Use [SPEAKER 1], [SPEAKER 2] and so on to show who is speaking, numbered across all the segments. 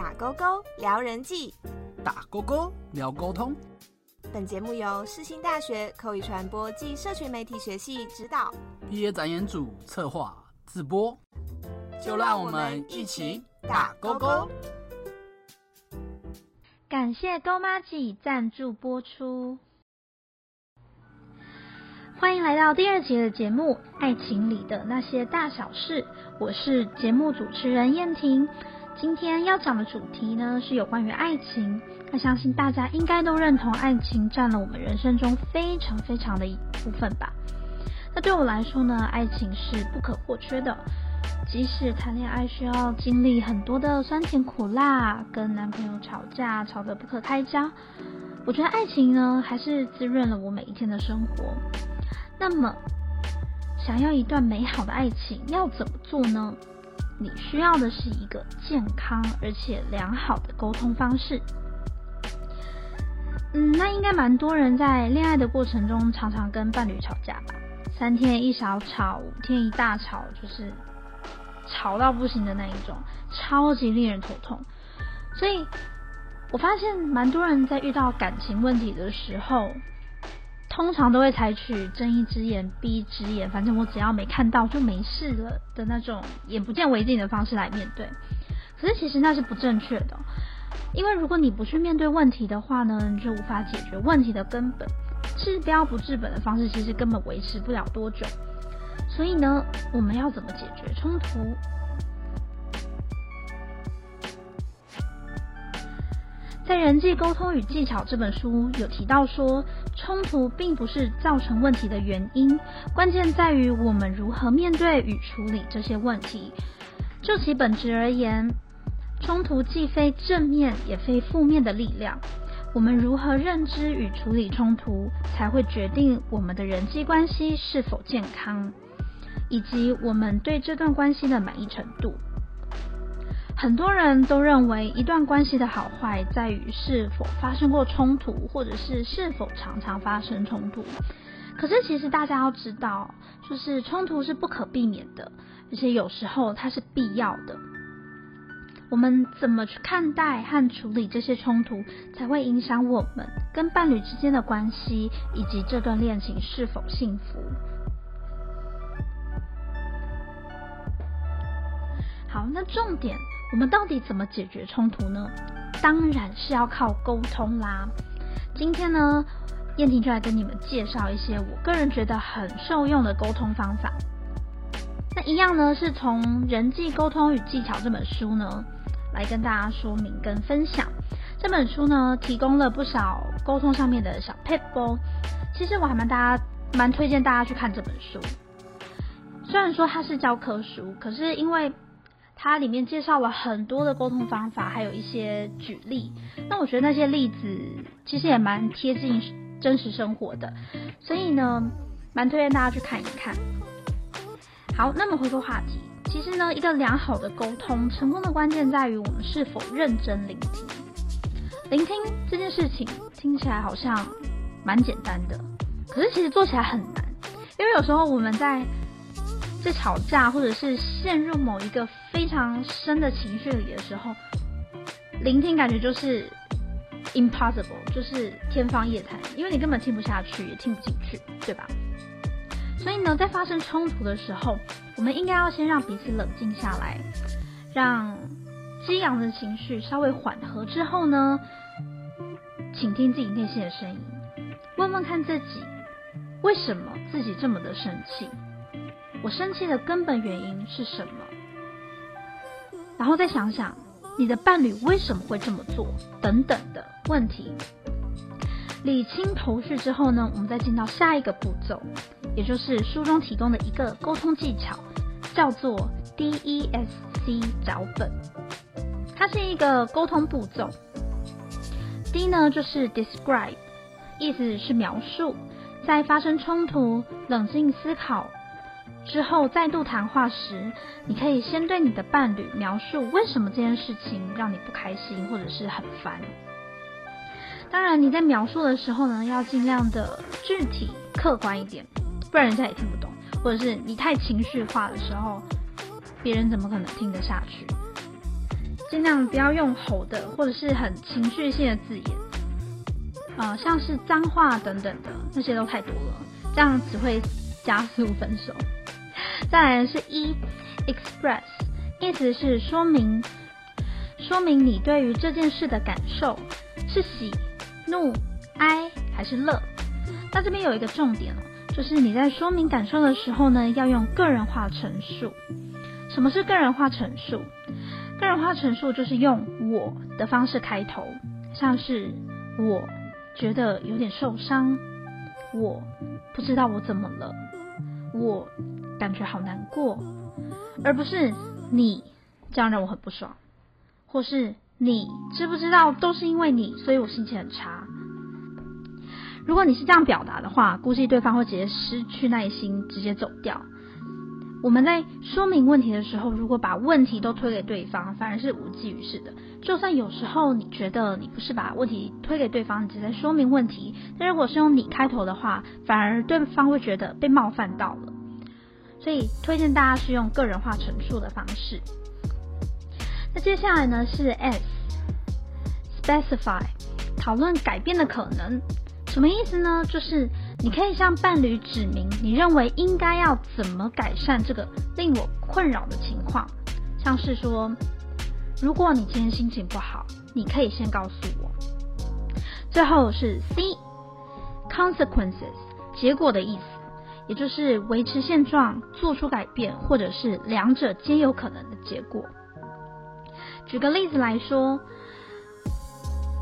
[SPEAKER 1] 打勾勾聊人际，
[SPEAKER 2] 打勾勾聊沟通。
[SPEAKER 1] 本节目由世新大学口语传播暨社群媒体学系指导，
[SPEAKER 2] 毕业展演组策划自播。就让我们一起打勾勾。
[SPEAKER 3] 感谢勾妈记赞助播出。欢迎来到第二节的节目《爱情里的那些大小事》，我是节目主持人燕婷。今天要讲的主题呢是有关于爱情。那相信大家应该都认同，爱情占了我们人生中非常非常的一部分吧。那对我来说呢，爱情是不可或缺的。即使谈恋爱需要经历很多的酸甜苦辣，跟男朋友吵架吵得不可开交，我觉得爱情呢还是滋润了我每一天的生活。那么，想要一段美好的爱情要怎么做呢？你需要的是一个健康而且良好的沟通方式。嗯，那应该蛮多人在恋爱的过程中常常跟伴侣吵架吧？三天一小吵，五天一大吵，就是吵到不行的那一种，超级令人头痛。所以我发现蛮多人在遇到感情问题的时候。通常都会采取睁一只眼闭一只眼，反正我只要没看到就没事了的那种眼不见为净的方式来面对。可是其实那是不正确的，因为如果你不去面对问题的话呢，你就无法解决问题的根本。治标不治本的方式其实根本维持不了多久。所以呢，我们要怎么解决冲突？在《人际沟通与技巧》这本书有提到说，冲突并不是造成问题的原因，关键在于我们如何面对与处理这些问题。就其本质而言，冲突既非正面也非负面的力量。我们如何认知与处理冲突，才会决定我们的人际关系是否健康，以及我们对这段关系的满意程度。很多人都认为一段关系的好坏在于是否发生过冲突，或者是是否常常发生冲突。可是其实大家要知道，就是冲突是不可避免的，而且有时候它是必要的。我们怎么去看待和处理这些冲突，才会影响我们跟伴侣之间的关系，以及这段恋情是否幸福。好，那重点。我们到底怎么解决冲突呢？当然是要靠沟通啦。今天呢，燕婷就来跟你们介绍一些我个人觉得很受用的沟通方法。那一样呢，是从《人际沟通与技巧》这本书呢，来跟大家说明跟分享。这本书呢，提供了不少沟通上面的小 paper。其实我还蛮大家蛮推荐大家去看这本书。虽然说它是教科书，可是因为它里面介绍了很多的沟通方法，还有一些举例。那我觉得那些例子其实也蛮贴近真实生活的，所以呢，蛮推荐大家去看一看。好，那么回归话题，其实呢，一个良好的沟通成功的关键在于我们是否认真聆听。聆听这件事情听起来好像蛮简单的，可是其实做起来很难，因为有时候我们在在吵架，或者是陷入某一个非常深的情绪里的时候，聆听感觉就是 impossible，就是天方夜谭，因为你根本听不下去，也听不进去，对吧？所以呢，在发生冲突的时候，我们应该要先让彼此冷静下来，让激昂的情绪稍微缓和之后呢，倾听自己内心的声音，问问看自己，为什么自己这么的生气？我生气的根本原因是什么？然后再想想你的伴侣为什么会这么做，等等的问题。理清头绪之后呢，我们再进到下一个步骤，也就是书中提供的一个沟通技巧，叫做 DESC 脚本。它是一个沟通步骤。D 呢就是 Describe，意思是描述，在发生冲突，冷静思考。之后再度谈话时，你可以先对你的伴侣描述为什么这件事情让你不开心或者是很烦。当然你在描述的时候呢，要尽量的具体客观一点，不然人家也听不懂。或者是你太情绪化的时候，别人怎么可能听得下去？尽量不要用吼的或者是很情绪性的字眼，呃，像是脏话等等的那些都太多了，这样只会加速分手。再来是一 express，意思是说明，说明你对于这件事的感受是喜、怒、哀还是乐。那这边有一个重点哦，就是你在说明感受的时候呢，要用个人化陈述。什么是个人化陈述？个人化陈述就是用我的方式开头，像是我觉得有点受伤，我不知道我怎么了，我感觉好难过，而不是你这样让我很不爽，或是你知不知道都是因为你，所以我心情很差。如果你是这样表达的话，估计对方会直接失去耐心，直接走掉。我们在说明问题的时候，如果把问题都推给对方，反而是无济于事的。就算有时候你觉得你不是把问题推给对方，你只在说明问题，但如果是用你开头的话，反而对方会觉得被冒犯到了。所以推荐大家是用个人化陈述的方式。那接下来呢是 S，specify，讨论改变的可能。什么意思呢？就是你可以向伴侣指明你认为应该要怎么改善这个令我困扰的情况，像是说，如果你今天心情不好，你可以先告诉我。最后是 C，consequences，结果的意思，也就是维持现状、做出改变，或者是两者皆有可能的结果。举个例子来说，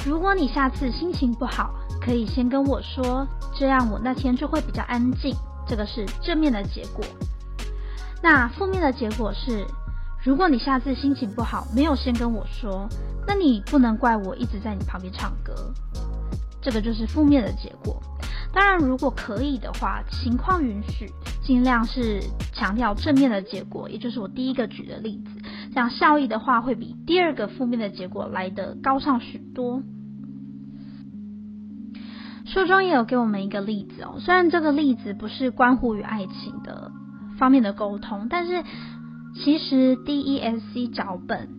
[SPEAKER 3] 如果你下次心情不好，可以先跟我说，这样我那天就会比较安静。这个是正面的结果。那负面的结果是，如果你下次心情不好，没有先跟我说，那你不能怪我一直在你旁边唱歌。这个就是负面的结果。当然，如果可以的话，情况允许，尽量是强调正面的结果，也就是我第一个举的例子，这样效益的话会比第二个负面的结果来得高上许多。书中也有给我们一个例子哦，虽然这个例子不是关乎于爱情的方面的沟通，但是其实 DESC 脚本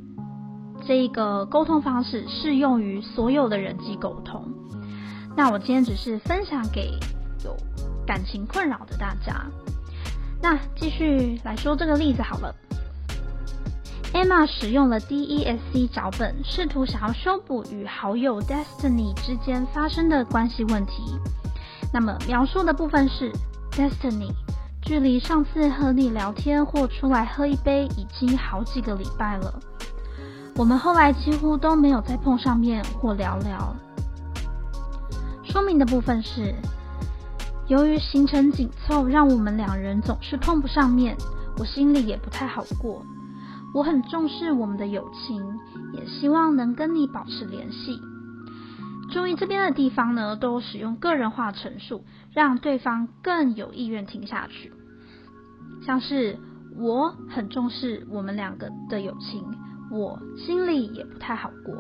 [SPEAKER 3] 这一个沟通方式适用于所有的人际沟通。那我今天只是分享给有感情困扰的大家。那继续来说这个例子好了。Emma 使用了 DESC 脚本，试图想要修补与好友 Destiny 之间发生的关系问题。那么描述的部分是：Destiny，距离上次和你聊天或出来喝一杯已经好几个礼拜了。我们后来几乎都没有再碰上面或聊聊。说明的部分是：由于行程紧凑，让我们两人总是碰不上面，我心里也不太好过。我很重视我们的友情，也希望能跟你保持联系。注意这边的地方呢，都使用个人化陈述，让对方更有意愿听下去。像是我很重视我们两个的友情，我心里也不太好过。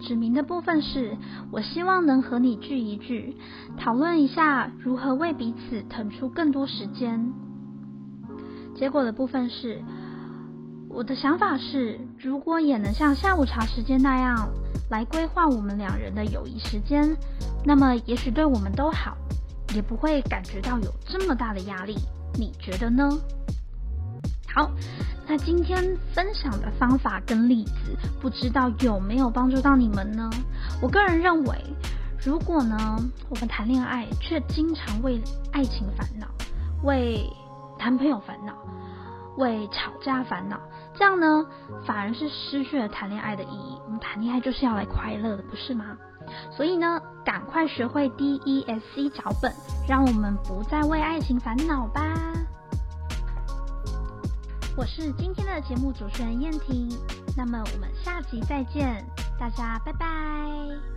[SPEAKER 3] 指明的部分是我希望能和你聚一聚，讨论一下如何为彼此腾出更多时间。结果的部分是，我的想法是，如果也能像下午茶时间那样来规划我们两人的友谊时间，那么也许对我们都好，也不会感觉到有这么大的压力。你觉得呢？好，那今天分享的方法跟例子，不知道有没有帮助到你们呢？我个人认为，如果呢，我们谈恋爱却经常为爱情烦恼，为男朋友烦恼，为吵架烦恼，这样呢，反而是失去了谈恋爱的意义。我们谈恋爱就是要来快乐的，不是吗？所以呢，赶快学会 DESC 脚本，让我们不再为爱情烦恼吧。我是今天的节目主持人燕婷，那么我们下集再见，大家拜拜。